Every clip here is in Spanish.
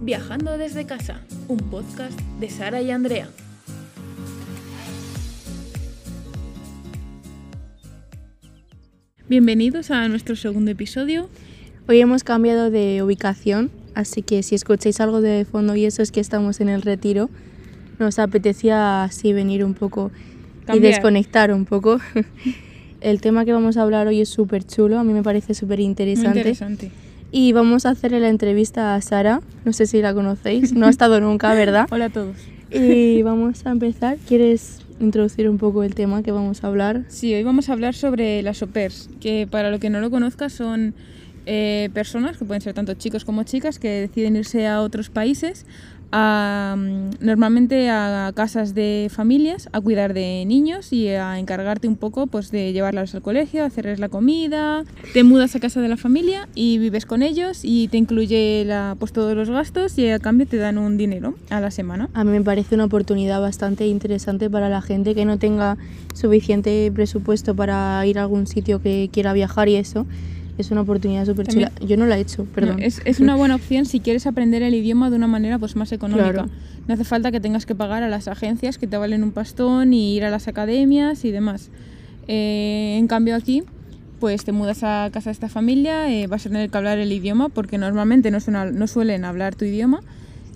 Viajando desde casa, un podcast de Sara y Andrea. Bienvenidos a nuestro segundo episodio. Hoy hemos cambiado de ubicación, así que si escucháis algo de fondo y eso es que estamos en el retiro, nos apetecía así venir un poco y desconectar un poco. El tema que vamos a hablar hoy es súper chulo, a mí me parece súper Muy interesante. Y vamos a hacerle la entrevista a Sara, no sé si la conocéis, no ha estado nunca, ¿verdad? Hola a todos. Y vamos a empezar. ¿Quieres introducir un poco el tema que vamos a hablar? Sí, hoy vamos a hablar sobre las au pairs, que para lo que no lo conozca son eh, personas, que pueden ser tanto chicos como chicas, que deciden irse a otros países, a, mm, normalmente a casas de familias, a cuidar de niños y a encargarte un poco pues, de llevarlos al colegio, hacerles la comida. Te mudas a casa de la familia y vives con ellos y te incluye la, pues, todos los gastos y a cambio te dan un dinero a la semana. A mí me parece una oportunidad bastante interesante para la gente que no tenga suficiente presupuesto para ir a algún sitio que quiera viajar y eso. Es una oportunidad súper chula. Yo no la he hecho, perdón. No, es, es una buena opción si quieres aprender el idioma de una manera pues más económica. Claro. No hace falta que tengas que pagar a las agencias que te valen un pastón y ir a las academias y demás. Eh, en cambio aquí, pues te mudas a casa de esta familia, eh, vas a tener que hablar el idioma porque normalmente no, suena- no suelen hablar tu idioma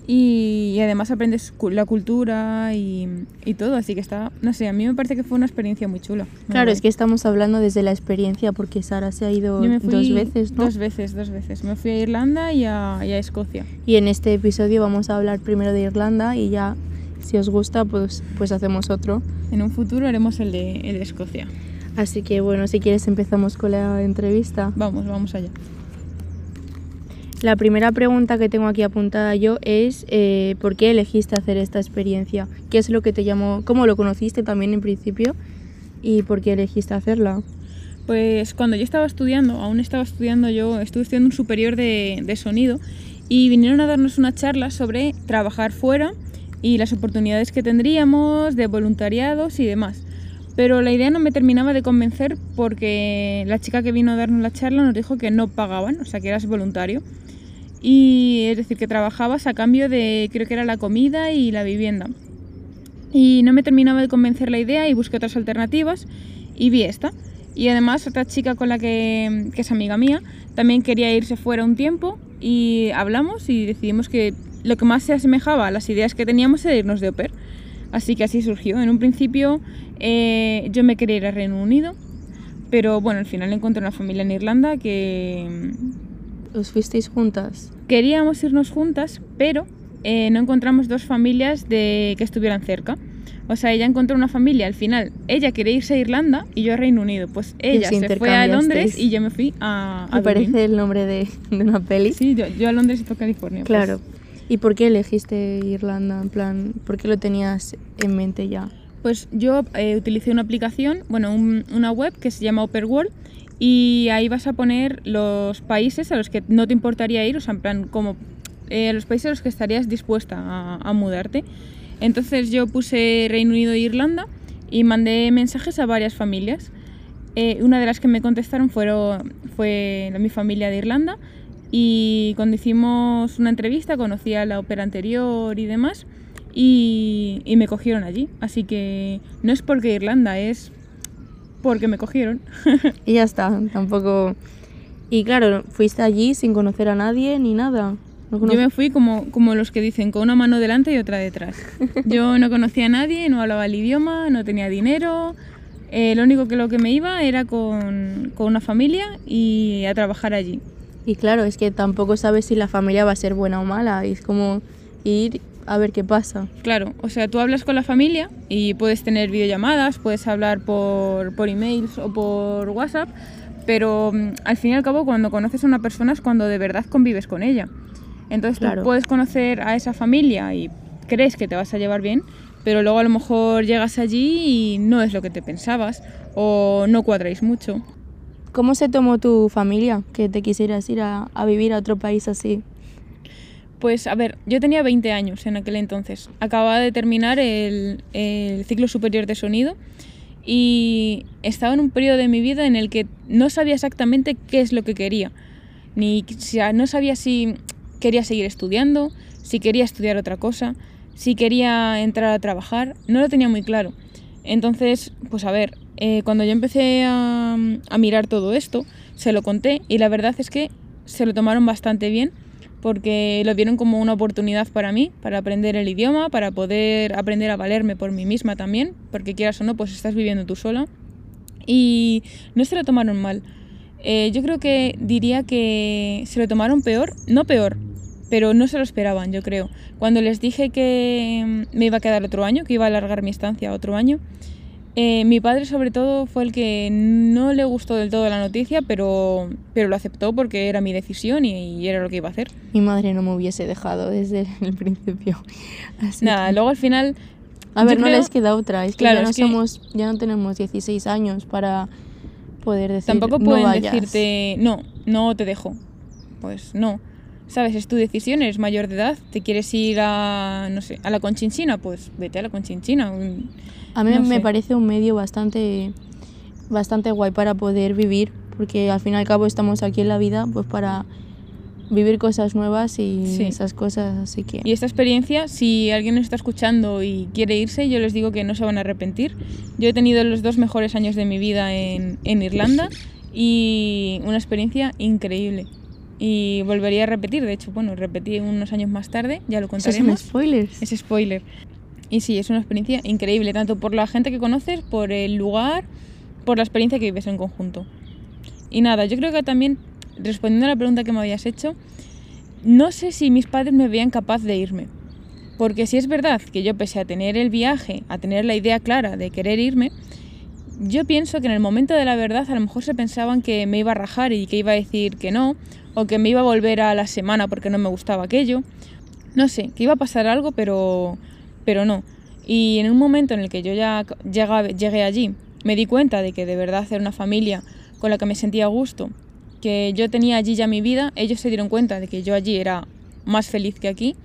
y, y además aprendes la cultura y, y todo, así que está, no sé, a mí me parece que fue una experiencia muy chula. muy Claro, guay. es que estamos hablando desde la experiencia porque Sara se ha ido Yo me fui dos veces, ¿no? Dos veces, dos veces. Me fui a Irlanda y a, y a Escocia. Y en este episodio vamos a hablar primero de Irlanda y ya, si os gusta, pues, pues hacemos otro. En un futuro haremos el de, el de Escocia. Así que bueno, si quieres empezamos con la entrevista. Vamos, vamos allá. La primera pregunta que tengo aquí apuntada yo es eh, ¿por qué elegiste hacer esta experiencia? ¿Qué es lo que te llamó? ¿Cómo lo conociste también en principio? ¿Y por qué elegiste hacerla? Pues cuando yo estaba estudiando, aún estaba estudiando yo, estuve estudiando un superior de, de sonido y vinieron a darnos una charla sobre trabajar fuera y las oportunidades que tendríamos de voluntariados y demás. Pero la idea no me terminaba de convencer porque la chica que vino a darnos la charla nos dijo que no pagaban, o sea que eras voluntario. Y es decir, que trabajabas a cambio de, creo que era la comida y la vivienda. Y no me terminaba de convencer la idea y busqué otras alternativas y vi esta. Y además otra chica con la que, que es amiga mía también quería irse fuera un tiempo y hablamos y decidimos que lo que más se asemejaba a las ideas que teníamos era irnos de au pair. Así que así surgió. En un principio eh, yo me quería ir a Reino Unido, pero bueno, al final encontré una familia en Irlanda que ¿Os fuisteis juntas? queríamos irnos juntas, pero eh, no encontramos dos familias de que estuvieran cerca. O sea, ella encontró una familia al final. Ella quería irse a Irlanda y yo a Reino Unido. Pues ella se fue a. Londres y yo me fui a, a Me Dublín. parece el nombre de, de una peli. Sí, yo, yo a Londres y tú a California. pues. Claro. ¿Y por qué elegiste Irlanda? En plan, ¿por qué lo tenías en mente ya? Pues yo eh, utilicé una aplicación, bueno, un- una web que se llama Upper World y ahí vas a poner los países a los que no te importaría ir, o sea, en plan, como eh, los países a los que estarías dispuesta a, a mudarte. Entonces yo puse Reino Unido e Irlanda y mandé mensajes a varias familias. Eh, una de las que me contestaron fueron, fue mi familia de Irlanda y cuando hicimos una entrevista conocí a la ópera anterior y demás y, y me cogieron allí. Así que no es porque Irlanda, es porque me cogieron. Y ya está, tampoco... Y claro, fuiste allí sin conocer a nadie ni nada. No Yo conoc- me fui como, como los que dicen, con una mano delante y otra detrás. Yo no conocía a nadie, no hablaba el idioma, no tenía dinero. eh, lo único que lo que me iba era con, con una familia y a trabajar allí. Y claro, es que tampoco sabes si la familia va a ser buena o mala. Es como ir a ver qué pasa. Claro, o sea, tú hablas con la familia y puedes tener videollamadas, puedes hablar por, por emails o por WhatsApp, pero mm, al fin y al cabo cuando conoces a una persona es cuando de verdad convives con ella. Entonces Claro. tú puedes conocer a esa familia y crees que te vas a llevar bien, pero luego a lo mejor llegas allí y no es lo que te pensabas o no cuadráis mucho. ¿Cómo se tomó tu familia que te quisieras ir a, a vivir a otro país así? Pues a ver, yo tenía 20 años en aquel entonces. Acababa de terminar el, ciclo superior de sonido y estaba en un periodo de mi vida en el que no sabía exactamente qué es lo que quería. Ni si- no sabía si quería seguir estudiando, si quería estudiar otra cosa, si quería entrar a trabajar, no lo tenía muy claro. Entonces, pues a ver, eh, cuando yo empecé a, a mirar todo esto, se lo conté y la verdad es que se lo tomaron bastante bien porque lo vieron como una oportunidad para mí, para aprender el idioma, para poder aprender a valerme por mí misma también, porque quieras o no, pues estás viviendo tú sola. Y no se lo tomaron mal. Eh, yo creo que diría que se lo tomaron peor, no peor, pero no se lo esperaban, yo creo. Cuando les dije que me iba a quedar otro año, que iba a alargar mi estancia otro año, eh, mi padre sobre todo fue el que no le gustó del todo la noticia, pero, pero lo aceptó porque era mi decisión y, era lo que iba a hacer. Mi madre no me hubiese dejado desde el principio. Nada, luego al final... A ver, no les queda otra, es que, ya, no somos, ya no tenemos 16 años para poder decir Tampoco pueden decirte, no, no te dejo. Pues no. ¿Sabes? Es tu decisión, eres mayor de edad, te quieres ir a, no sé, a la Conchinchina, pues vete a la Conchinchina. A mí me parece un medio bastante, bastante guay para poder vivir, porque al fin y al cabo estamos aquí en la vida pues para vivir cosas nuevas y esas cosas, así que... Y esta experiencia, si alguien nos está escuchando y quiere irse, yo les digo que no se van a arrepentir. Yo he tenido los dos mejores años de mi vida en, en Irlanda y una experiencia increíble. Y volvería a repetir, de hecho, bueno, repetí unos años más tarde, ya lo contaremos. ¿Son spoilers? Es spoiler. Y sí, es una experiencia increíble, tanto por la gente que conoces, por el lugar, por la experiencia que vives en conjunto. Y nada, yo creo que también, respondiendo a la pregunta que me habías hecho, no sé si mis padres me veían capaz de irme. Porque si es verdad que yo, pese a tener el viaje, a tener la idea clara de querer irme, yo pienso que en el momento de la verdad a lo mejor se pensaban que me iba a rajar y que iba a decir que no, o que me iba a volver a la semana porque no me gustaba aquello. No sé, que iba a pasar algo, pero pero no. Y en un momento en el que yo ya llegué allí, me di cuenta de que de verdad era una familia con la que me sentía a gusto, que yo tenía allí ya mi vida, ellos se dieron cuenta de que yo allí era más feliz que aquí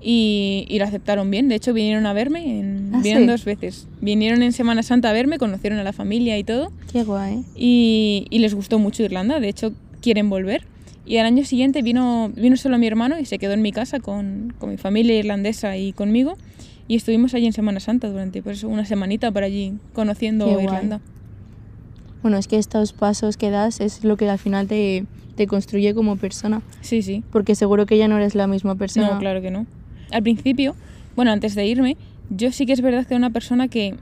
y, y lo aceptaron bien. De hecho, vinieron a verme, en, ¿Ah, vinieron dos veces. Vinieron en Semana Santa a verme, conocieron a la familia y todo. Qué guay. Y, y les gustó mucho Irlanda, de hecho, quieren volver. Y al año siguiente vino, vino solo mi hermano y se quedó en mi casa con, con mi familia irlandesa y conmigo. Y estuvimos allí en Semana Santa durante pues, una semanita por allí conociendo Irlanda. Bueno, es que estos pasos que das es lo que al final te, te construye como persona. Sí, sí. Porque seguro que ya no eres la misma persona. No, claro que no. Al principio, bueno, antes de irme, yo sí que es verdad que era una persona que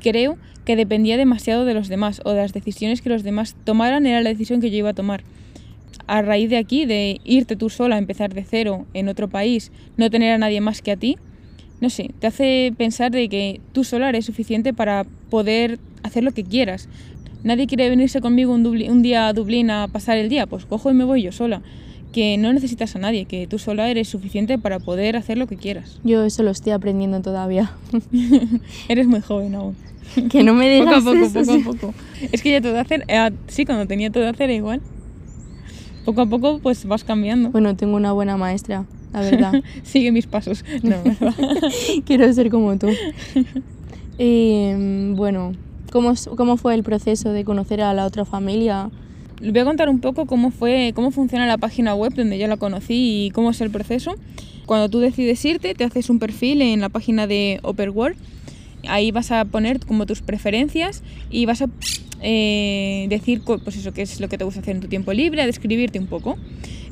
creo que dependía demasiado de los demás o de las decisiones que los demás tomaran era la decisión que yo iba a tomar. A raíz de aquí, de irte tú sola, empezar de cero en otro país, no tener a nadie más que a ti, no sé, te hace pensar de que tú sola eres suficiente para poder hacer lo que quieras. Nadie quiere venirse conmigo un, un, día a Dublín a pasar el día, pues cojo y me voy yo sola. Que no necesitas a nadie, que tú sola eres suficiente para poder hacer lo que quieras. Yo eso lo estoy aprendiendo todavía. eres muy joven aún. Que no me digas Poco a poco, eso, poco a poco. Es que ya todo hacer, eh, sí, cuando tenía todo hacer igual. Poco a poco pues vas cambiando. Bueno, tengo una buena maestra, la verdad. Sigue mis pasos. No, ¿verdad? Quiero ser como tú. Eh, bueno, ¿cómo, ¿cómo fue el proceso de conocer a la otra familia? Les voy a contar un poco cómo fue, cómo funciona la página web donde yo la conocí y cómo es el proceso. Cuando tú decides irte, te haces un perfil en la página de Operworld. Ahí vas a poner como tus preferencias y vas a eh, decir pues eso, qué es lo que te gusta hacer en tu tiempo libre, a describirte un poco.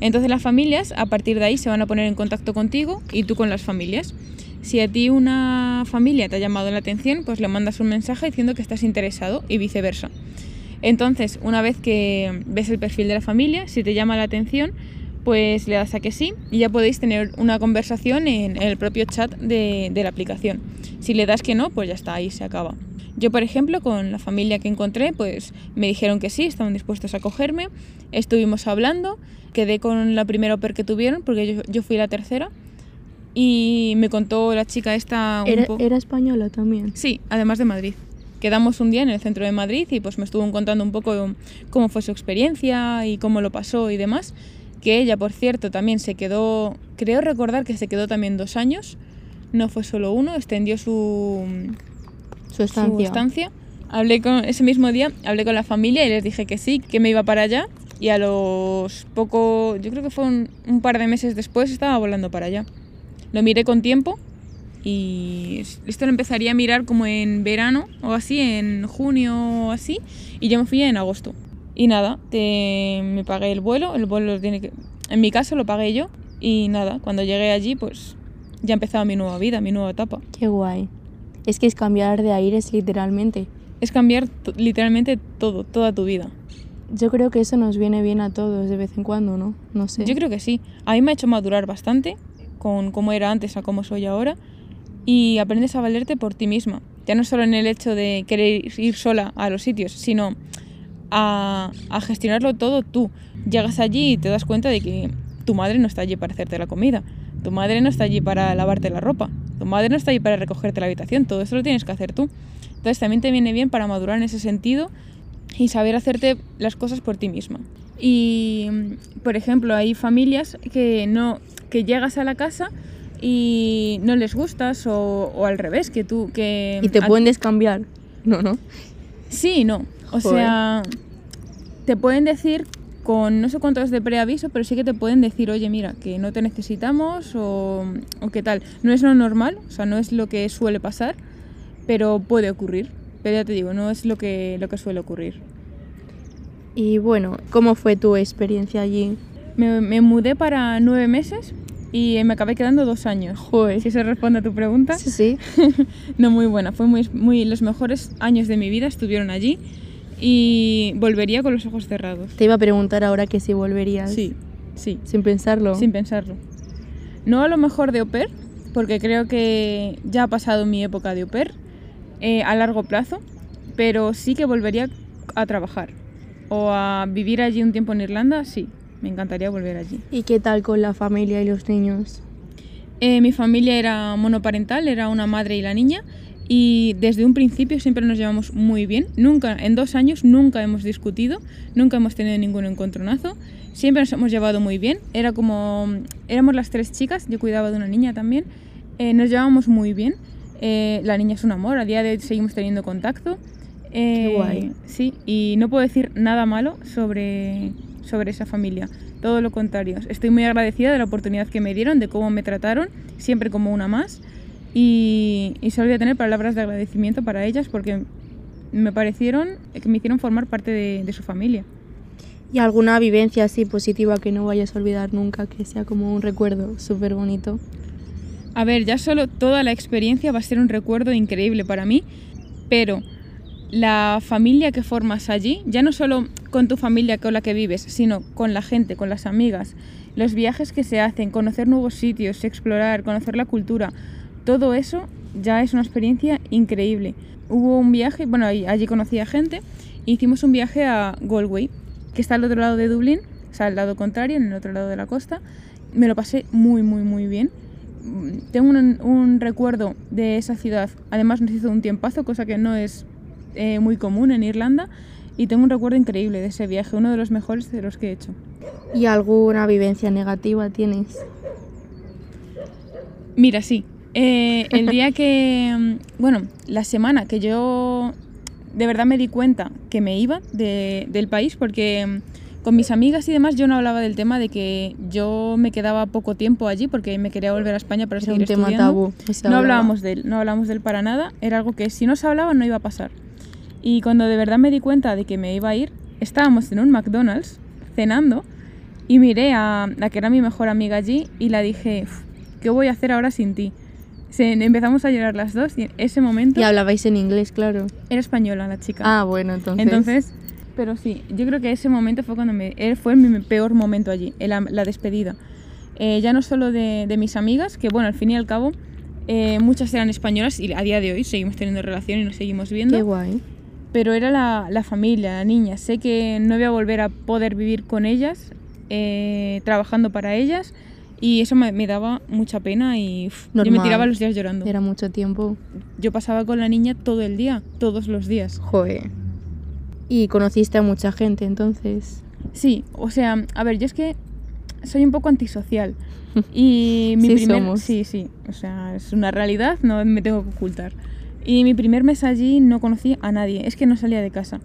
Entonces las familias a partir de ahí se van a poner en contacto contigo y tú con las familias. Si a ti una familia te ha llamado la atención, pues le mandas un mensaje diciendo que estás interesado y viceversa. Entonces, una vez que ves el perfil de la familia, si te llama la atención, pues le das a que sí y ya podéis tener una conversación en el propio chat de, de la aplicación. Si le das que no, pues ya está, ahí se acaba. Yo, por ejemplo, con la familia que encontré, pues me dijeron que sí, estaban dispuestos a cogerme, estuvimos hablando, quedé con la primera oper que tuvieron, porque yo, yo fui la tercera, y me contó la chica esta un ¿Era, era española también? Sí, además de Madrid. Quedamos un día en el centro de Madrid y pues me estuvo contando un poco cómo fue su experiencia y cómo lo pasó y demás. Que ella, por cierto, también se quedó, creo recordar que se quedó también dos años, no fue solo uno, extendió su, Su estancia. su estancia. Hablé con, ese mismo día hablé con la familia y les dije que sí, que me iba para allá y a los poco, yo creo que fue un, un par de meses después, estaba volando para allá. Lo miré con tiempo y esto lo empezaría a mirar como en verano o así, en junio o así, y yo me fui en agosto. Y nada, te- me pagué el vuelo, el vuelo lo tiene que... En mi caso lo pagué yo y nada, cuando llegué allí pues ya empezaba mi nueva vida, mi nueva etapa. Qué guay. Es que es cambiar de aires literalmente. Es cambiar literalmente todo, toda tu vida. Yo creo que eso nos viene bien a todos de vez en cuando, ¿no? No sé. Yo creo que sí. A mí me ha hecho madurar bastante con cómo era antes a cómo soy ahora y aprendes a valerte por ti misma. Ya no solo en el hecho de querer ir sola a los sitios, sino a, a gestionarlo todo tú. Llegas allí y te das cuenta de que tu madre no está allí para hacerte la comida, tu madre no está allí para lavarte la ropa, tu madre no está allí para recogerte la habitación, todo eso lo tienes que hacer tú. Entonces también te viene bien para madurar en ese sentido y saber hacerte las cosas por ti misma. Y, por ejemplo, hay familias que no que llegas a la casa y no les gustas o, o al revés, que tú que Y te pueden descambiar. No, no. Sí no. O Joder. sea, te pueden decir con no sé cuántos de preaviso, pero sí que te pueden decir, oye, mira, que no te necesitamos o, o qué tal. No es lo normal, o sea, no es lo que suele pasar, pero puede ocurrir. Pero ya te digo, no es lo que, lo que suele ocurrir. Y bueno, ¿cómo fue tu experiencia allí? Me, me mudé para nueve meses y me acabé quedando dos años. Joder. Si eso responde a tu pregunta. Sí, sí. No, muy buena. Fue muy, muy, los mejores años de mi vida estuvieron allí y volvería con los ojos cerrados. Te iba a preguntar ahora que si volverías. Sí, sí, Sin pensarlo. sin pensarlo. No a lo mejor de au pair, porque creo que ya ha pasado mi época de au pair eh, a largo plazo, pero sí que volvería a trabajar o a vivir allí un tiempo en Irlanda, sí, me encantaría volver allí. ¿Y qué tal con la familia y los niños? Eh, mi familia era monoparental, era una madre y la niña, y desde un principio siempre nos llevamos muy bien. Nunca, en dos años, nunca hemos discutido, nunca hemos tenido ningún encontronazo. Siempre nos hemos llevado muy bien. Era como, éramos las tres chicas, yo cuidaba de una niña también. eh, nos llevábamos muy bien. Eh, la niña es un amor, a día de hoy seguimos teniendo contacto. Eh, guay. Sí, y no puedo decir nada malo sobre, sobre esa familia. Todo lo contrario. Estoy muy agradecida de la oportunidad que me dieron, de cómo me trataron, siempre como una más. Y, y solo voy a tener palabras de agradecimiento para ellas porque me parecieron que me hicieron formar parte de, de su familia. ¿Y alguna vivencia así positiva que no vayas a olvidar nunca, que sea como un recuerdo súper bonito? A ver, ya solo toda la experiencia va a ser un recuerdo increíble para mí, pero la familia que formas allí, ya no solo con tu familia con la que vives, sino con la gente, con las amigas, los viajes que se hacen, conocer nuevos sitios, explorar, conocer la cultura, todo eso ya es una experiencia increíble. Hubo un viaje, bueno, allí conocí a gente, e hicimos un viaje a Galway, que está al otro lado de Dublín, o sea, al lado contrario, en el otro lado de la costa. Me lo pasé muy, muy, muy bien. Tengo un, un recuerdo de esa ciudad, además nos hizo un tiempazo, cosa que no es eh, muy común en Irlanda, y tengo un recuerdo increíble de ese viaje, uno de los mejores de los que he hecho. ¿Y alguna vivencia negativa tienes? Mira, sí. Eh, el día que, mm, bueno, la semana que yo de verdad me di cuenta que me iba de- del país, porque mm, con mis amigas y demás yo no hablaba del tema de que yo me quedaba poco tiempo allí porque me quería volver a España para Era seguir un tema estudiando. tabú. no se No hablaba. hablábamos de él, no hablábamos de él para nada. Era algo que si no se hablaba no iba a pasar. Y cuando de verdad me di cuenta de que me iba a ir, estábamos en un McDonald's cenando y miré a la que era mi mejor amiga allí y la dije, "Uf, ¿qué voy a hacer ahora sin ti? Se, empezamos a llorar las dos y en ese momento Y hablabais en inglés, claro. era española la chica. Ah, bueno, entonces. Entonces, pero sí, yo creo que ese momento fue cuando me, fue mi peor momento allí, la, la despedida. Eh, ya no solo de, de mis amigas, que bueno, al fin y al cabo, eh, muchas eran españolas y a día de hoy seguimos teniendo relación y nos seguimos viendo, Qué guay. pero era la, la familia, la niña. Sé que no voy a volver a poder vivir con ellas, eh, trabajando para ellas, y eso me, me daba mucha pena y uf, yo me tiraba los días llorando. Era mucho tiempo. Yo pasaba con la niña todo el día, todos los días. Joder. Y conociste a mucha gente entonces. Sí, o sea, a ver, yo es que soy un poco antisocial. Y mi Sí primer. somos. Sí, sí, o sea, es una realidad, no me tengo que ocultar. Y mi primer mes allí no conocí a nadie, es que no salía de casa.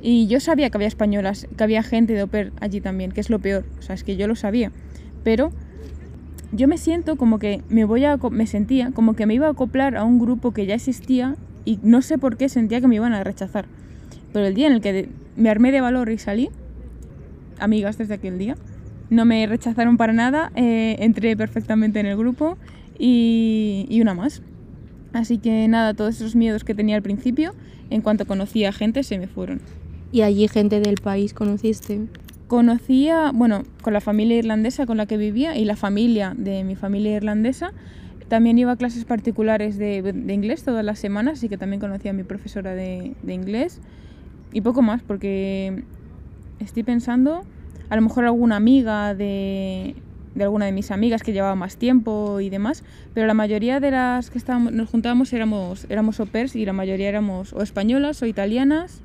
Y yo sabía que había españolas, que había gente de au pair allí también, que es lo peor. O sea, es que yo lo sabía. Pero yo me siento como que me voy a... me sentía como que me iba a acoplar a un grupo que ya existía y no sé por qué sentía que me iban a rechazar. Pero el día en el que me armé de valor y salí, amigas desde aquel día, no me rechazaron para nada, eh, entré perfectamente en el grupo y, y una más. Así que nada, todos esos miedos que tenía al principio, en cuanto conocí a gente, se me fueron. ¿Y allí gente del país conociste? Conocía, bueno, con la familia irlandesa con la que vivía y la familia de mi familia irlandesa. También iba a clases particulares de, inglés todas las semanas, así que también conocía a mi profesora de, de inglés. Y poco más, porque estoy pensando, a lo mejor alguna amiga de, de alguna de mis amigas que llevaba más tiempo y demás, pero la mayoría de las que estábamos, nos juntábamos éramos, éramos au pairs y la mayoría éramos o españolas o italianas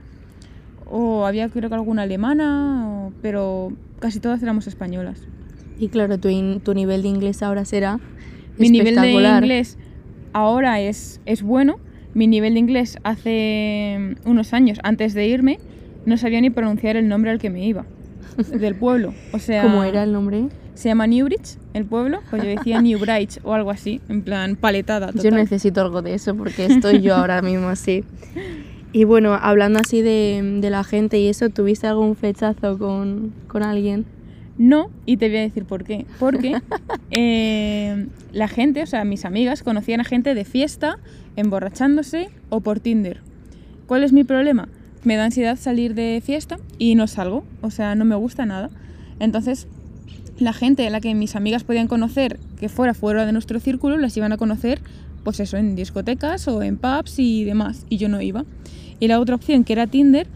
o había creo que alguna alemana, pero casi todas éramos españolas. Y claro, tu, in- tu nivel de inglés ahora será Mi nivel de inglés ahora es, es bueno. Mi nivel de inglés hace unos años, antes de irme, no sabía ni pronunciar el nombre al que me iba. Del pueblo. O sea, ¿Cómo era el nombre? Se llama Newbridge, el pueblo. Pues yo decía Newbridge o algo así, en plan paletada. Yo total. necesito algo de eso porque estoy yo ahora mismo así. Y bueno, hablando así de, de la gente y eso, ¿tuviste algún flechazo con, con alguien? No, y te voy a decir por qué. Porque eh, la gente, o sea, mis amigas, conocían a gente de fiesta, emborrachándose o por Tinder. ¿Cuál es mi problema? Me da ansiedad salir de fiesta y no salgo, o sea, no me gusta nada. Entonces, la gente a la que mis amigas podían conocer que fuera fuera de nuestro círculo, las iban a conocer, pues eso, en discotecas o en pubs y demás, y yo no iba. Y la otra opción, que era Tinder,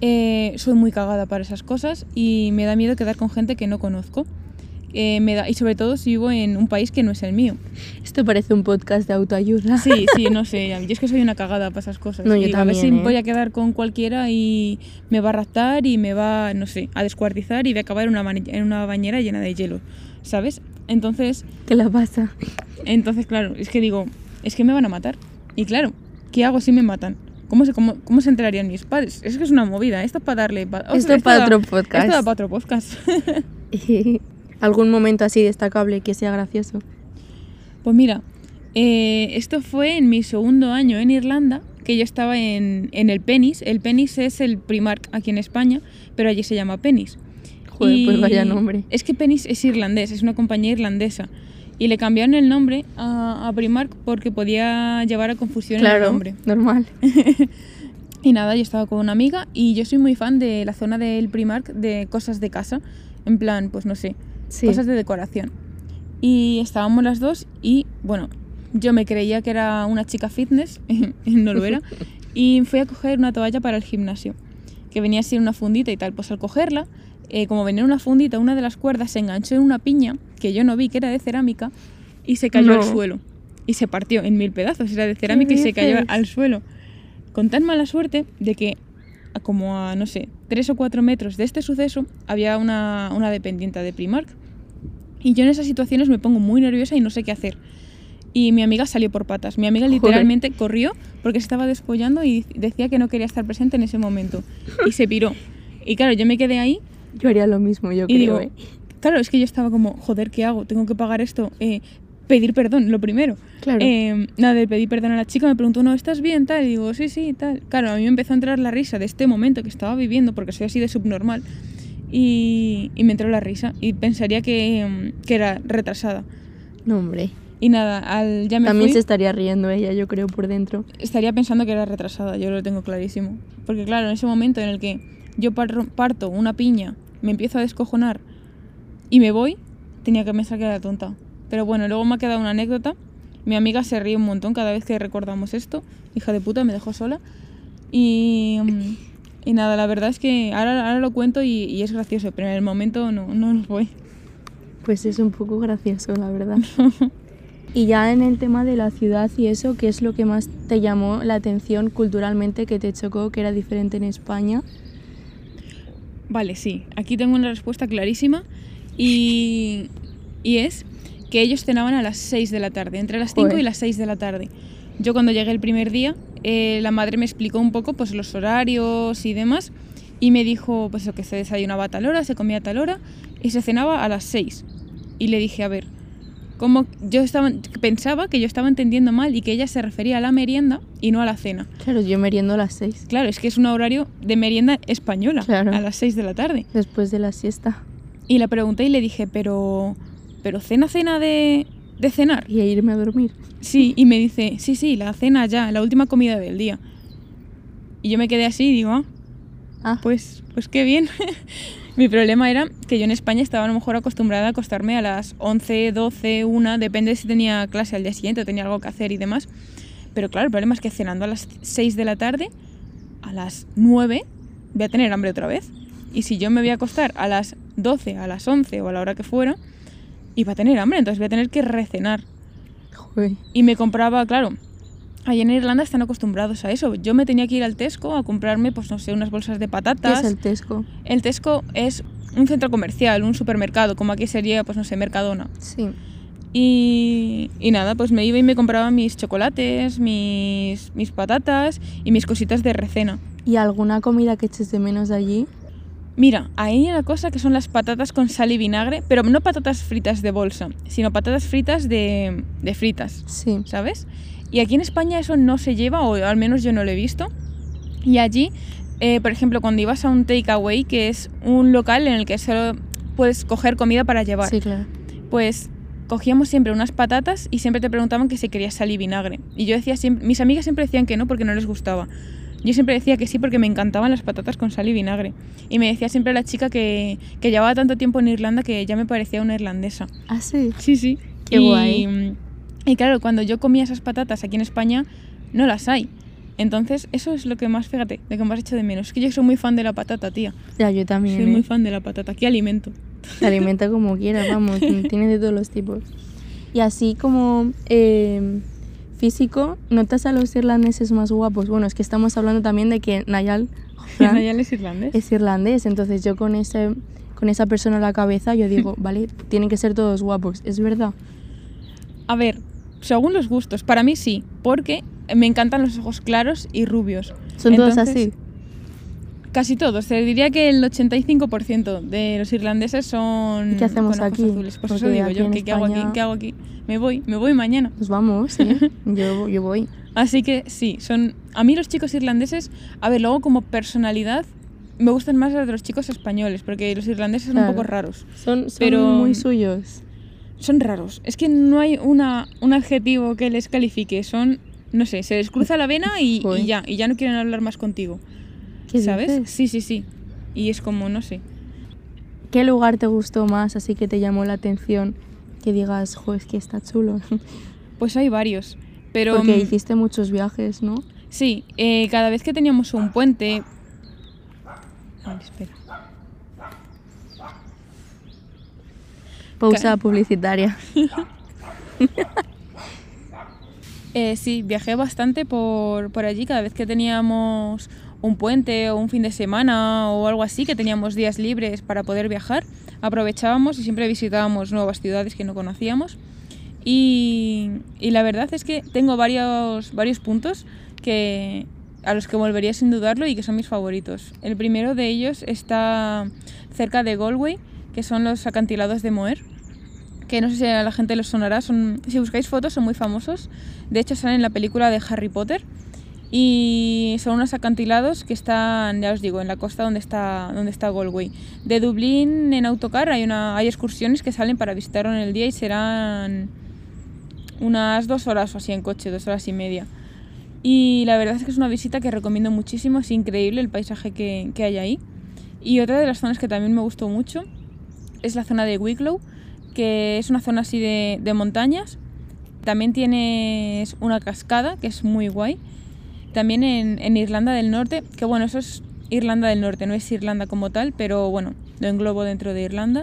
eh, soy muy cagada para esas cosas y me da miedo quedar con gente que no conozco. Eh, me da, y sobre todo si vivo en un país que no es el mío. Esto parece un podcast de autoayuda. Sí, sí, no sé. Yo es que soy una cagada para esas cosas. No, yo digo, a ver si también, ¿eh? voy a quedar con cualquiera y me va a raptar y me va, no sé, a descuartizar y voy a acabar en una, en una bañera llena de hielo, ¿sabes? Entonces, ¿Qué la pasa? entonces, claro, es que digo, es que me van a matar. Y claro, ¿qué hago si me matan? ¿Cómo se, cómo, cómo se enterarían mis padres? Es que es una movida. Esto es para darle... pa- Esto es para da- otro podcast. Esto da para otro podcast. ¿Algún momento así destacable que sea gracioso? Pues mira, eh, esto fue en mi segundo año en Irlanda, que yo estaba en, en el Pennis. El Pennis es el Primark aquí en España, pero allí se llama Pennis. Joder, pues vaya nombre. Es que Pennis es irlandés, es una compañía irlandesa. Y le cambiaron el nombre a, a Primark porque podía llevar a confusión el Claro, nombre. normal. Y nada, yo estaba con una amiga y yo soy muy fan de la zona del Primark de cosas de casa. En plan, pues no sé, Sí. cosas de decoración. Y estábamos las dos y, bueno, yo me creía que era una chica fitness, no lo era, y fui a coger una toalla para el gimnasio, que venía así en una fundita y tal. Pues al cogerla, eh, como venía en una fundita, una de las cuerdas se enganchó en una piña, que yo no vi que era de cerámica, y se cayó No. al suelo. Y se partió en mil pedazos, era de cerámica y se cayó al suelo. Con tan mala suerte de que a como a, no sé, tres o cuatro metros de este suceso había una, una dependiente de Primark. Y yo en esas situaciones me pongo muy nerviosa y no sé qué hacer. Y mi amiga salió por patas. Mi amiga Joder. literalmente corrió porque se estaba despollando y decía que no quería estar presente en ese momento. Y se piró. Y claro, yo me quedé ahí Yo haría lo mismo, yo y creo. digo, ¿eh? claro, es que yo estaba como, joder, ¿qué hago? Tengo que pagar esto. Eh, pedir perdón, lo primero. Claro. Eh, nada, de pedir perdón a la chica, me preguntó, no, ¿estás bien? Tal, y digo, sí, sí, tal. Claro, a mí me empezó a entrar la risa de este momento que estaba viviendo, porque soy así de subnormal. Y, y me entró la risa y pensaría que, mm, que era retrasada. No, hombre. Y nada, al, ya me También fui, se estaría riendo ella, yo creo, por dentro. estaría pensando que era retrasada, yo lo tengo clarísimo. Porque claro, en ese momento en el que yo parto una piña, me empiezo a descojonar y me voy, tenía que pensar que era tonta. Pero bueno, luego me ha quedado una anécdota. Mi amiga se ríe un montón cada vez que recordamos esto. Hija de puta, me dejó sola. Y, mm, y nada, la verdad es que ahora, ahora lo cuento y, y es gracioso, pero en el momento no, no lo fue. Pues es un poco gracioso, la verdad. y ya en el tema de la ciudad y eso, ¿qué es lo que más te llamó la atención culturalmente que te chocó, que era diferente en España? Vale, sí. Aquí tengo una respuesta clarísima y, y es que ellos cenaban a las 6 de la tarde, entre las 5 Joder. y las 6 de la tarde. Yo cuando llegué el primer día, eh, la madre me explicó un poco pues, los horarios y demás y me dijo pues que se desayunaba a tal hora, se comía a tal hora y se cenaba a las 6. Y le dije, a ver, como yo estaba, pensaba que yo estaba entendiendo mal y que ella se refería a la merienda y no a la cena. Claro, yo meriendo a las 6. Claro, es que es un horario de merienda española, Claro. a las 6 de la tarde. Después de la siesta. Y la pregunté y le dije, pero, pero cena, cena de, de cenar. Y a irme a dormir. Sí, y me dice, sí, sí, la cena ya, la última comida del día. Y yo me quedé así y digo, ah, Ah, pues, pues qué bien. Mi problema era que yo en España estaba a lo mejor acostumbrada a acostarme a las 11, 12, 1, depende si tenía clase al día siguiente o tenía algo que hacer y demás. Pero claro, el problema es que cenando a las 6 de la tarde, a las 9, voy a tener hambre otra vez. Y si yo me voy a acostar a las 12, a las 11 o a la hora que fuera, iba a tener hambre, entonces voy a tener que recenar. joder. Y me compraba, claro, allá en Irlanda están acostumbrados a eso. Yo me tenía que ir al Tesco a comprarme, pues no sé, unas bolsas de ¿Qué patatas. es el Tesco? El Tesco es un centro comercial, un supermercado, como aquí sería, pues no sé, Mercadona. Sí. Y, y nada, pues me iba y me compraba mis chocolates, mis, mis patatas y mis cositas de recena. ¿Y alguna comida que eches de menos de allí? Mira, ahí hay una cosa que son las patatas con sal y vinagre, pero no patatas fritas de bolsa, sino patatas fritas de, de fritas. Sí. ¿sabes? Y aquí en España eso no se lleva, o al menos yo no lo he visto. Y allí, eh, por ejemplo, cuando ibas a un takeaway, que es un local en el que solo puedes coger comida para llevar, Sí, claro. pues cogíamos siempre unas patatas y siempre te preguntaban que si querías sal y vinagre. Y yo decía siempre, mis amigas siempre decían que no porque no les gustaba. Yo siempre decía que sí porque me encantaban las patatas con sal y vinagre. Y me decía siempre la chica que, que llevaba tanto tiempo en Irlanda que ya me parecía una irlandesa. Ah, sí. Sí, sí. Qué y, guay. Y claro, cuando yo comía esas patatas aquí en España, no las hay. Entonces, eso es lo que más, fíjate, lo que más hecho de menos. Es que yo soy muy fan de la patata, tía. Ya, yo también. Soy ¿eh? muy fan de la patata. ¿Qué alimento? Se alimenta como quiera, vamos. tiene de todos los tipos. Y así como eh, físico, ¿notas a los irlandeses más guapos? Bueno, es que estamos hablando también de que Nayal es irlandés. es irlandés, entonces yo con ese con esa persona en la cabeza yo digo, vale, tienen que ser todos guapos, es verdad. A ver, según los gustos, para mí sí, porque me encantan los ojos claros y rubios. Son todos así. Casi todos. Te diría que el 85% de los irlandeses son ¿Y qué hacemos con ojos aquí? azules. Pues eso digo yo, ¿qué hago aquí? ¿Qué hago aquí? Me voy, me voy mañana. Pues vamos, yo, yo voy. Así que sí, son. A mí los chicos irlandeses, a ver, luego como personalidad, me gustan más los de los chicos españoles, porque los irlandeses son un poco raros. Son, son Pero- muy suyos. Son raros. Es que no hay una, un adjetivo que les califique. Son, no sé, se les cruza la vena y, ya, y ya no quieren hablar más contigo. ¿Qué ¿Sabes? dices? Sí, sí, sí. Y es como, no sé. ¿Qué lugar te gustó más, así que te llamó la atención? Que digas, jo, es que está chulo. Pues hay varios. Pero Porque mm, hiciste muchos viajes, ¿no? sí, eh, cada vez que teníamos un puente. Ay, espera. Pausa publicitaria. Eh, sí, viajé bastante por, por allí cada vez que teníamos un puente o un fin de semana o algo así, que teníamos días libres para poder viajar. Aprovechábamos y siempre visitábamos nuevas ciudades que no conocíamos. Y, la verdad es que tengo varios, varios puntos que, a los que volvería sin dudarlo y que son mis favoritos. El primero de ellos está cerca de Galway, que son los acantilados de Moher que no sé si a la gente les sonará, son, si buscáis fotos son muy famosos, de hecho salen en la película de Harry Potter y son unos acantilados que están, ya os digo, en la costa donde está, donde está Galway. De Dublín en autocar hay, una, hay excursiones que salen para visitarlo en el día y serán unas dos horas o así en coche, dos horas y media. Y la verdad es que es una visita que recomiendo muchísimo, es increíble el paisaje que, que hay ahí. Y otra de las zonas que también me gustó mucho es la zona de Wicklow, que es una zona así de, de montañas. También tienes una cascada, que es muy guay. También en, en Irlanda del Norte, que bueno, eso es Irlanda del Norte, no es Irlanda como tal, pero bueno, lo englobo dentro de Irlanda.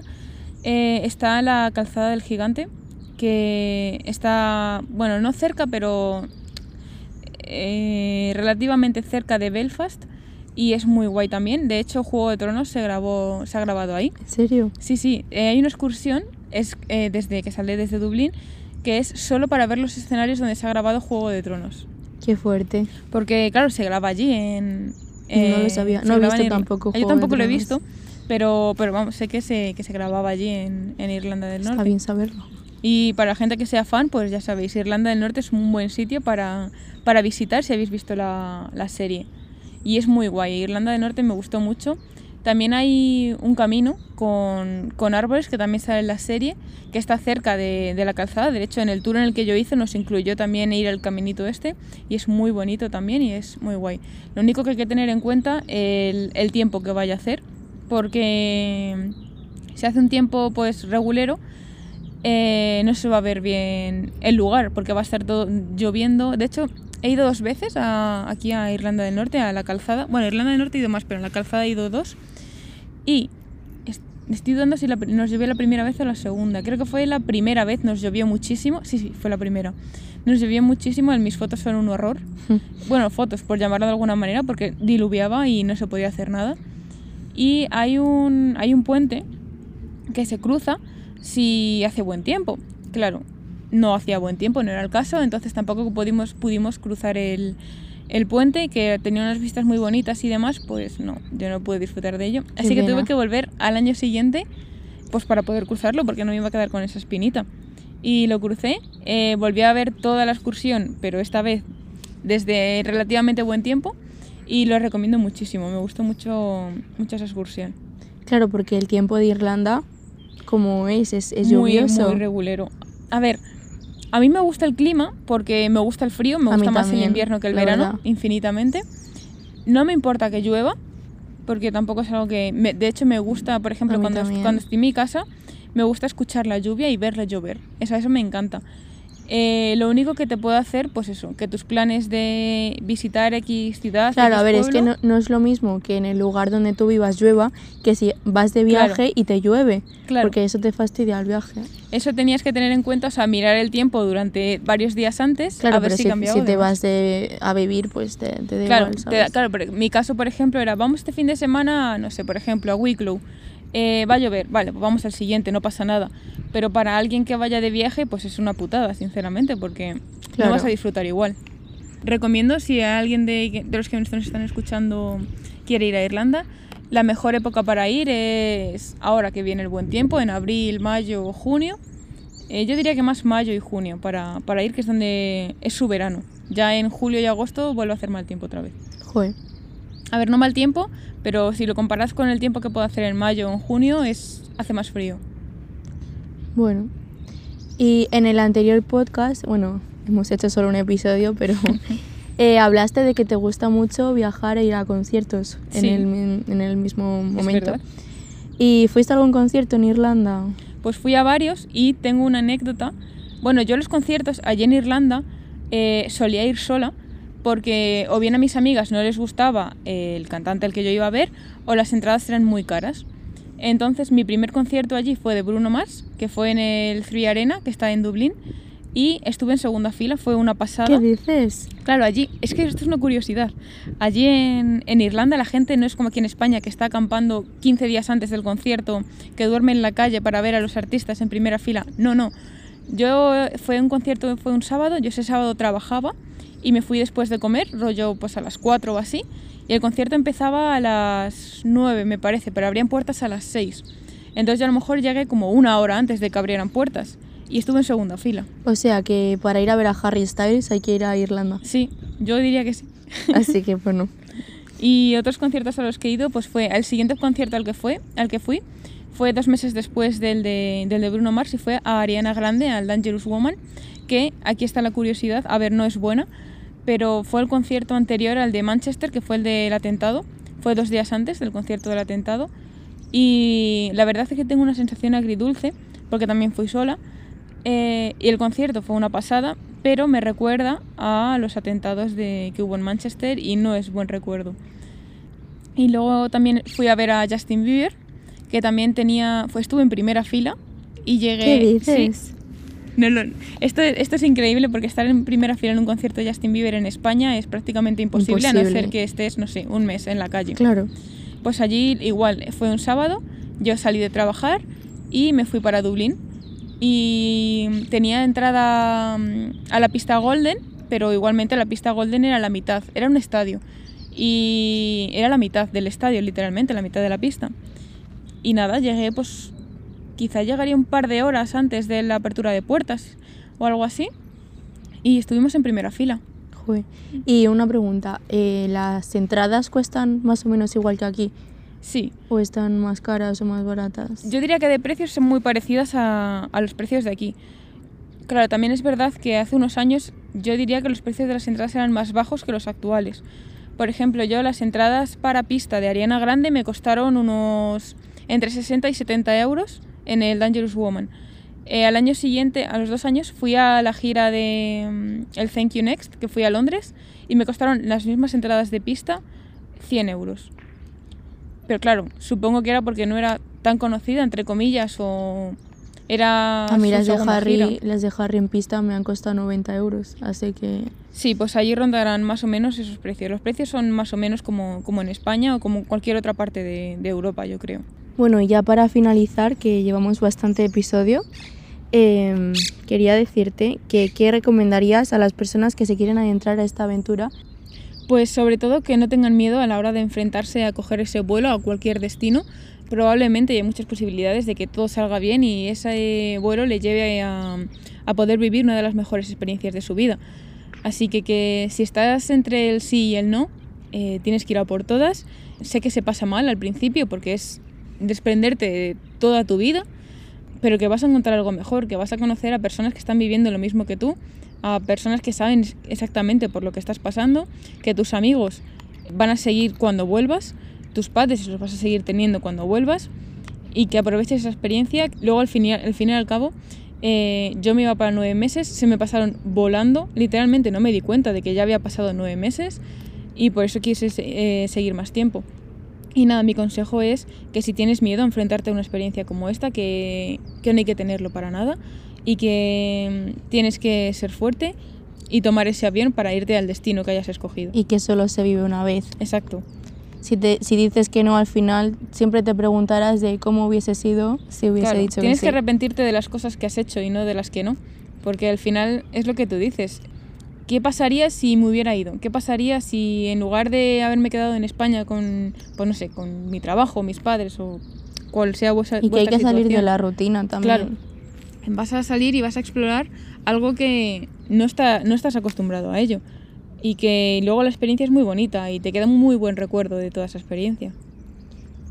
Eh, está la calzada del gigante, que está, bueno, no cerca, pero eh, relativamente cerca de Belfast y es muy guay también. De hecho, Juego de Tronos se grabó, se ha grabado ahí. ¿En serio? Sí, sí, eh, hay una excursión, es eh, desde que sale desde Dublín, que es solo para ver los escenarios donde se ha grabado Juego de Tronos. Qué fuerte. Porque, claro, se graba allí en, No lo sabía. se No he en visto Irla- tampoco Yo tampoco lo he visto, pero, pero vamos, sé que se, que se grababa allí en, en Irlanda del Está Norte. bien saberlo. Y para la gente que sea fan, pues ya sabéis, Irlanda del Norte es un buen sitio para, para visitar si habéis visto la, la serie. Y es muy guay. Irlanda del Norte me gustó mucho. También hay un camino con, con árboles que también sale en la serie, que está cerca de, de la calzada. De hecho, en el tour en el que yo hice nos incluyó también ir al caminito este y es muy bonito también y es muy guay. Lo único que hay que tener en cuenta el, el tiempo que vaya a hacer, porque si hace un tiempo pues regulero, eh, no se va a ver bien el lugar porque va a estar todo lloviendo. De hecho, he ido dos veces aquí a Irlanda del Norte, a la calzada. Bueno, Irlanda del Norte he ido más, pero en la calzada he ido dos. Y est- estoy dudando si la nos llovió la primera vez o la segunda. Creo que fue la primera vez, nos llovió muchísimo. Sí, sí, fue la primera. Nos llovió muchísimo, en mis fotos fueron un horror. Bueno, fotos, por llamarlo de alguna manera, porque diluviaba y no se podía hacer nada. Y hay un, hay un puente que se cruza si hace buen tiempo. Claro, no hacía buen tiempo, no era el caso, entonces tampoco pudimos, pudimos cruzar el, el puente, que tenía unas vistas muy bonitas y demás, pues no, yo no pude disfrutar de ello. Qué Así que pena. tuve que volver al año siguiente pues para poder cruzarlo, porque no me iba a quedar con esa espinita. Y lo crucé, eh, volví a ver toda la excursión, pero esta vez desde relativamente buen tiempo, y lo recomiendo muchísimo, me gustó mucho, mucho esa excursión. Claro, porque el tiempo de Irlanda, como es, es, es muy, lluvioso. muy regulero. A ver, a mí me gusta el clima porque me gusta el frío, me gusta más el invierno que el verano, verdad. infinitamente. No me importa que llueva, porque tampoco es algo que... me- de hecho, me gusta, por ejemplo, cuando, cuando estoy en mi casa, me gusta escuchar la lluvia y verla llover. Eso, eso me encanta. Eh, lo único que te puedo hacer, pues eso, que tus planes de visitar X ciudad... Claro, X a ver, es que no, no es lo mismo que en el lugar donde tú vivas llueva que si vas de Claro. viaje y te llueve. Claro. Porque eso te fastidia el viaje. Eso tenías que tener en cuenta, o sea, mirar el tiempo durante varios días antes, Claro, a ver pero si, si, cambiaba si te vas de, a vivir, pues te, te da Claro, igual, te ¿sabes? da- claro, pero mi caso, por ejemplo, era vamos este fin de semana, no sé, por ejemplo, a Wicklow. Eh, va a llover, vale, pues vamos al siguiente, no pasa nada. Pero para alguien que vaya de viaje, pues es una putada, sinceramente, porque Claro. no vas a disfrutar igual. Recomiendo si a alguien de, de los que nos están escuchando quiere ir a Irlanda, la mejor época para ir es ahora que viene el buen tiempo, en abril, mayo o junio. Eh, yo diría que más mayo y junio para, para ir, que es donde es su verano. Ya en julio y agosto vuelve a hacer mal tiempo otra vez. Joder. A ver, no mal tiempo, pero si lo comparas con el tiempo que puedo hacer en mayo o en junio, es, hace más frío. Bueno. Y en el anterior podcast, bueno, hemos hecho solo un episodio, pero eh, hablaste de que te gusta mucho viajar e ir a conciertos en, el, en el mismo momento. ¿Y fuiste a algún concierto en Irlanda? Pues fui a varios y tengo una anécdota. Bueno, yo a los conciertos allí en Irlanda eh, solía ir sola porque o bien a mis amigas no les gustaba el cantante al que yo iba a ver o las entradas eran muy caras. Entonces mi primer concierto allí fue de Bruno Mars, que fue en el Three Arena, que está en Dublín, y estuve en segunda fila, fue una pasada. ¿Qué dices? Claro, allí, es que esto es una curiosidad. Allí en, en Irlanda la gente no es como aquí en España que está acampando 15 días antes del concierto, que duerme en la calle para ver a los artistas en primera fila. No, no. Yo fue un concierto, fue un sábado, yo ese sábado trabajaba y me fui después de comer, rollo pues a las 4 o así, y el concierto empezaba a las 9 me parece, pero abrían puertas a las 6. Entonces yo a lo mejor llegué como una hora antes de que abrieran puertas y estuve en segunda fila. O sea que para ir a ver a Harry Styles hay que ir a Irlanda. Sí, yo diría que sí. Así que bueno. Y otros conciertos a los que he ido, pues fue el siguiente concierto al que fue, al que fui, fue dos meses después del de, del de Bruno Mars y fue a Ariana Grande, al Dangerous Woman, que aquí está la curiosidad, a ver, no es buena, pero fue el concierto anterior al de Manchester, que fue el del atentado, fue dos días antes del concierto del atentado, y la verdad es que tengo una sensación agridulce, porque también fui sola, eh, y el concierto fue una pasada, pero me recuerda a los atentados de, que hubo en Manchester y no es buen recuerdo. Y luego también fui a ver a Justin Bieber, que también tenía, fue, estuve en primera fila y llegué... ¿Qué sí. No, no, esto, esto es increíble porque estar en primera fila en un concierto de Justin Bieber en España es prácticamente imposible, a no Imposible. ser que estés, no sé, un mes en la calle. Claro. Pues allí igual, fue un sábado, yo salí de trabajar y me fui para Dublín. Y tenía entrada mm, a la pista Golden, pero igualmente la pista Golden era la mitad, era un estadio. y era la mitad del estadio, literalmente, la mitad de la pista. Y nada, llegué pues quizá llegaría un par de horas antes de la apertura de puertas o algo así y estuvimos en primera fila. Y una pregunta, eh, ¿las entradas cuestan más o menos igual que aquí? Sí. ¿O están más caras o más baratas? Yo diría que de precios son muy parecidas a, a los precios de aquí. Claro, también es verdad que hace unos años yo diría que los precios de las entradas eran más bajos que los actuales. Por ejemplo, yo las entradas para pista de Ariana Grande me costaron unos entre 60 y 70 euros en el Dangerous Woman. Eh, al año siguiente, a los dos años, fui a la gira de mm, el Thank You Next, que fui a Londres, y me costaron las mismas entradas de pista 100 euros. Pero claro, supongo que era porque no era tan conocida, entre comillas, o era... A mí las de, Harry, las de Harry en pista me han costado 90 euros, así que... Sí, pues allí rondarán más o menos esos precios. Los precios son más o menos como, como en España o como cualquier otra parte de, de Europa, yo creo. Bueno, ya para finalizar, que llevamos bastante episodio, Em, quería decirte que qué recomendarías a las personas que se quieren adentrar a esta aventura. Pues sobre todo que no tengan miedo a la hora de enfrentarse a coger ese vuelo a cualquier destino. Probablemente hay muchas posibilidades de que todo salga bien y ese vuelo le lleve a, a poder vivir una de las mejores experiencias de su vida. Así que, que si estás entre el sí y el no, eh, tienes que ir a por todas. Sé que se pasa mal al principio porque es desprenderte de toda tu vida, pero que vas a encontrar algo mejor, que vas a conocer a personas que están viviendo lo mismo que tú, a personas que saben exactamente por lo que estás pasando, que tus amigos van a seguir cuando vuelvas, tus padres los vas a seguir teniendo cuando vuelvas y que aproveches esa experiencia. Luego al fin y al, fin y al cabo, eh, yo me iba para nueve meses, se me pasaron volando, literalmente no me di cuenta de que ya había pasado nueve meses y por eso quise eh, seguir más tiempo. Y nada, mi consejo es que si tienes miedo a enfrentarte a una experiencia como esta, que, que no hay que tenerlo para nada y que mm, tienes que ser fuerte y tomar ese avión para irte al destino que hayas escogido. Y que solo se vive una vez. Exacto. Si, te, si dices que no al final, siempre te preguntarás de cómo hubiese sido si hubiese dicho tienes que que arrepentirte de las cosas que has hecho y no de las que no. Porque al final es lo que tú dices. ¿Qué pasaría si me hubiera ido? ¿Qué pasaría si en lugar de haberme quedado en España con, pues no sé, con mi trabajo, mis padres o cual sea vuestra Y que hay que salir de la rutina también. Claro. Vas a salir y vas a explorar algo que no, está, no estás acostumbrado a ello. Y que luego la experiencia es muy bonita y te queda un muy buen recuerdo de toda esa experiencia.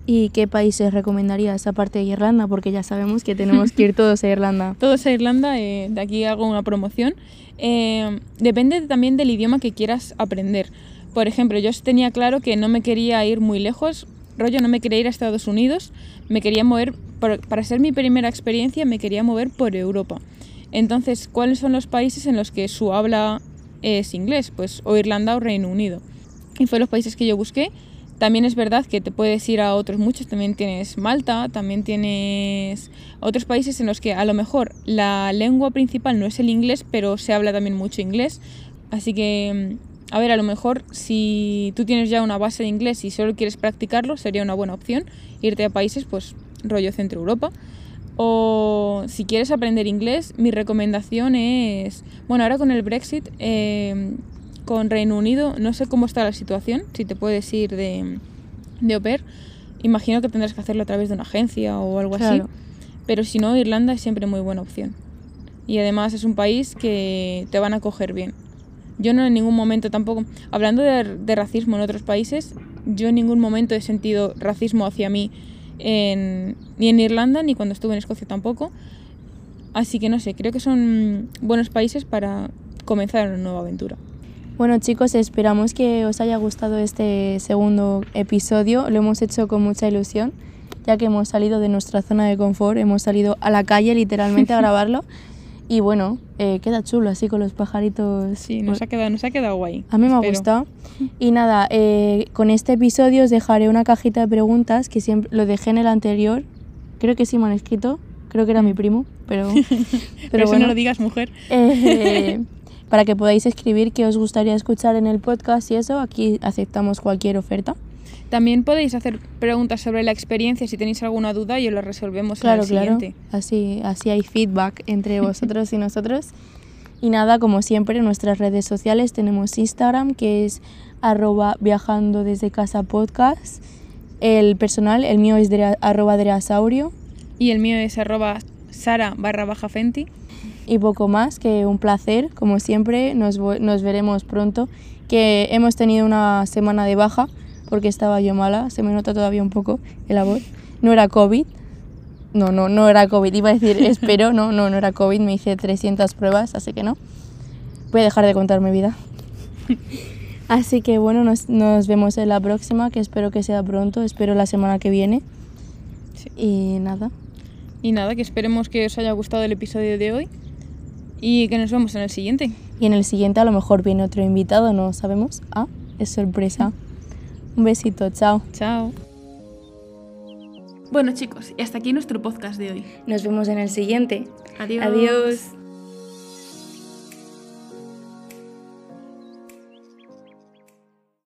¿Y qué países recomendarías aparte de Irlanda? Porque ya sabemos que tenemos que ir todos a Irlanda. todos a Irlanda, eh, de aquí hago una promoción. Eh, depende también del idioma que quieras aprender. Por ejemplo, yo tenía claro que no me quería ir muy lejos, rollo no me quería ir a Estados Unidos, me quería mover, para ser mi primera experiencia, me quería mover por Europa. Entonces, ¿cuáles son los países en los que su habla es inglés? Pues o Irlanda o Reino Unido. Y fue los países que yo busqué. También es verdad que te puedes ir a otros muchos, también tienes Malta, también tienes otros países en los que a lo mejor la lengua principal no es el inglés, pero se habla también mucho inglés. Así que, a ver, a lo mejor si tú tienes ya una base de inglés y solo quieres practicarlo, sería una buena opción irte a países, pues, rollo Centro Europa. O si quieres aprender inglés, mi recomendación es, bueno, ahora con el Brexit, eh, con Reino Unido no sé cómo está la situación, si te puedes ir de, de au Imagino que tendrás que hacerlo a través de una agencia o algo así. Pero si no, Irlanda es siempre muy buena opción. Y además es un país que te van a coger bien. Yo no en ningún momento tampoco, hablando de, racismo en otros países, yo en ningún momento he sentido racismo hacia mí ni en Irlanda ni cuando estuve en Escocia tampoco. Así que no sé, creo que son buenos países para comenzar una nueva aventura. Bueno chicos, esperamos que os haya gustado este segundo episodio. Lo hemos hecho con mucha ilusión, ya que hemos salido de nuestra zona de confort, hemos salido a la calle literalmente a grabarlo. Y bueno, eh, queda chulo así con los pajaritos. Sí, nos ha quedado, nos ha quedado guay. A mí me ha gustado. Y nada, eh, con este episodio os dejaré una cajita de preguntas que siempre lo dejé en el anterior. Creo que sí me han escrito. Creo que era mi mm. primo, pero. pero, bueno, no lo digas, mujer. Eh, para que podáis escribir qué os gustaría escuchar en el podcast y eso, aquí aceptamos cualquier oferta. También podéis hacer preguntas sobre la experiencia si tenéis alguna duda y os lo resolvemos claro, en el siguiente. Claro, así, así hay feedback entre vosotros y nosotros. Y nada, como siempre, en nuestras redes sociales tenemos Instagram, que es arroba viajando desde casa podcast. El personal, el mío es de, arroba dreasaurio. Y el mío es arroba sara barra baja fenti. Y poco más, que un placer, como siempre, nos, nos veremos pronto. Que hemos tenido una semana de baja, porque estaba yo mala, se me nota todavía un poco el voz. No era COVID, no, no, no era COVID, iba a decir espero, no, no, no era COVID, me hice 300 pruebas, así que no. Voy a dejar de contar mi vida. Así que bueno, nos, nos vemos en la próxima, que espero que sea pronto, espero la semana que viene. Sí. Y nada, Y nada, que esperemos que os haya gustado el episodio de hoy y que nos vemos en el siguiente. y en el siguiente a lo mejor viene otro invitado, no sabemos. Ah, es sorpresa. Un besito, chao. Chao. Bueno chicos, y hasta aquí nuestro podcast de hoy. Nos vemos en el siguiente. Adiós. Adiós.